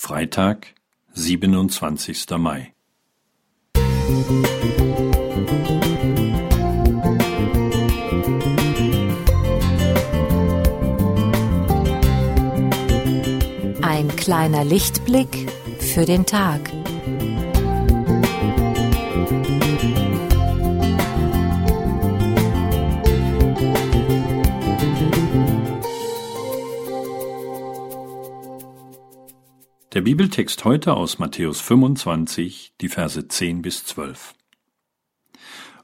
Freitag, 27. Mai. Ein kleiner Lichtblick für den Tag. Der Bibeltext heute aus Matthäus 25, die Verse 10 bis 12.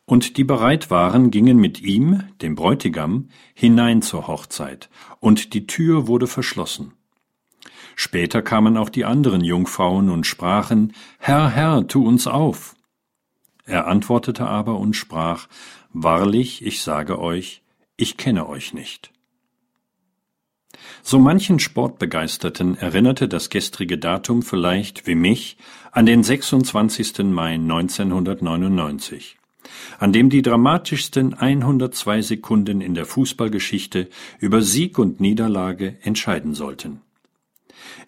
Und die bereit waren, gingen mit ihm, dem Bräutigam, hinein zur Hochzeit, und die Tür wurde verschlossen. Später kamen auch die anderen Jungfrauen und sprachen, Herr, Herr, tu uns auf. Er antwortete aber und sprach, Wahrlich, ich sage euch, ich kenne euch nicht. So manchen Sportbegeisterten erinnerte das gestrige Datum vielleicht, wie mich, an den 26. Mai 1999, an dem die dramatischsten 102 Sekunden in der Fußballgeschichte über Sieg und Niederlage entscheiden sollten.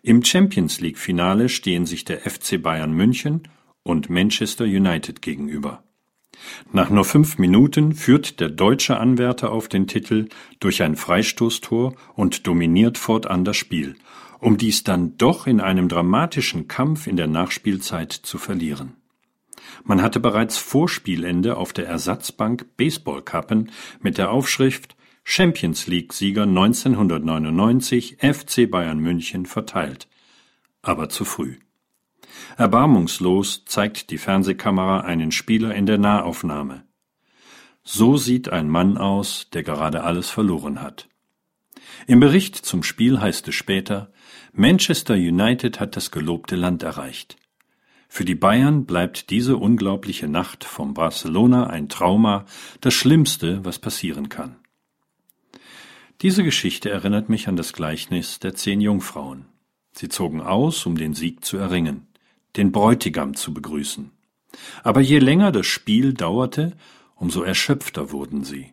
Im Champions League Finale stehen sich der FC Bayern München und Manchester United gegenüber. Nach nur fünf Minuten führt der deutsche Anwärter auf den Titel durch ein Freistoßtor und dominiert fortan das Spiel, um dies dann doch in einem dramatischen Kampf in der Nachspielzeit zu verlieren. Man hatte bereits vor Spielende auf der Ersatzbank Baseballkappen mit der Aufschrift Champions League Sieger 1999 FC Bayern München verteilt. Aber zu früh. Erbarmungslos zeigt die Fernsehkamera einen Spieler in der Nahaufnahme. So sieht ein Mann aus, der gerade alles verloren hat. Im Bericht zum Spiel heißt es später, Manchester United hat das gelobte Land erreicht. Für die Bayern bleibt diese unglaubliche Nacht vom Barcelona ein Trauma, das Schlimmste, was passieren kann. Diese Geschichte erinnert mich an das Gleichnis der zehn Jungfrauen. Sie zogen aus, um den Sieg zu erringen den Bräutigam zu begrüßen. Aber je länger das Spiel dauerte, umso erschöpfter wurden sie.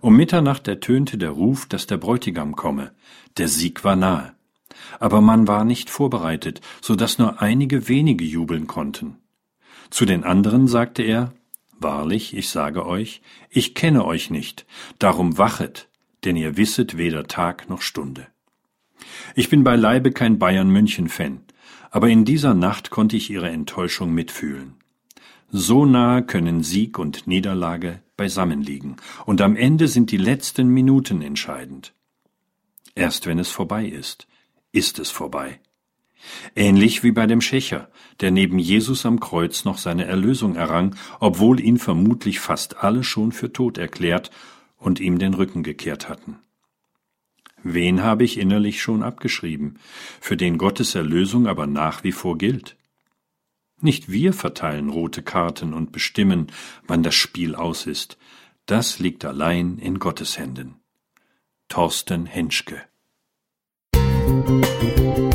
Um Mitternacht ertönte der Ruf, dass der Bräutigam komme. Der Sieg war nahe. Aber man war nicht vorbereitet, so dass nur einige wenige jubeln konnten. Zu den anderen sagte er, Wahrlich, ich sage euch, ich kenne euch nicht, darum wachet, denn ihr wisset weder Tag noch Stunde. Ich bin beileibe kein Bayern München Fan, aber in dieser Nacht konnte ich ihre Enttäuschung mitfühlen. So nahe können Sieg und Niederlage beisammen liegen, und am Ende sind die letzten Minuten entscheidend. Erst wenn es vorbei ist, ist es vorbei. Ähnlich wie bei dem Schächer, der neben Jesus am Kreuz noch seine Erlösung errang, obwohl ihn vermutlich fast alle schon für tot erklärt und ihm den Rücken gekehrt hatten. Wen habe ich innerlich schon abgeschrieben, für den Gottes Erlösung aber nach wie vor gilt? Nicht wir verteilen rote Karten und bestimmen, wann das Spiel aus ist. Das liegt allein in Gottes Händen. Thorsten Henschke Musik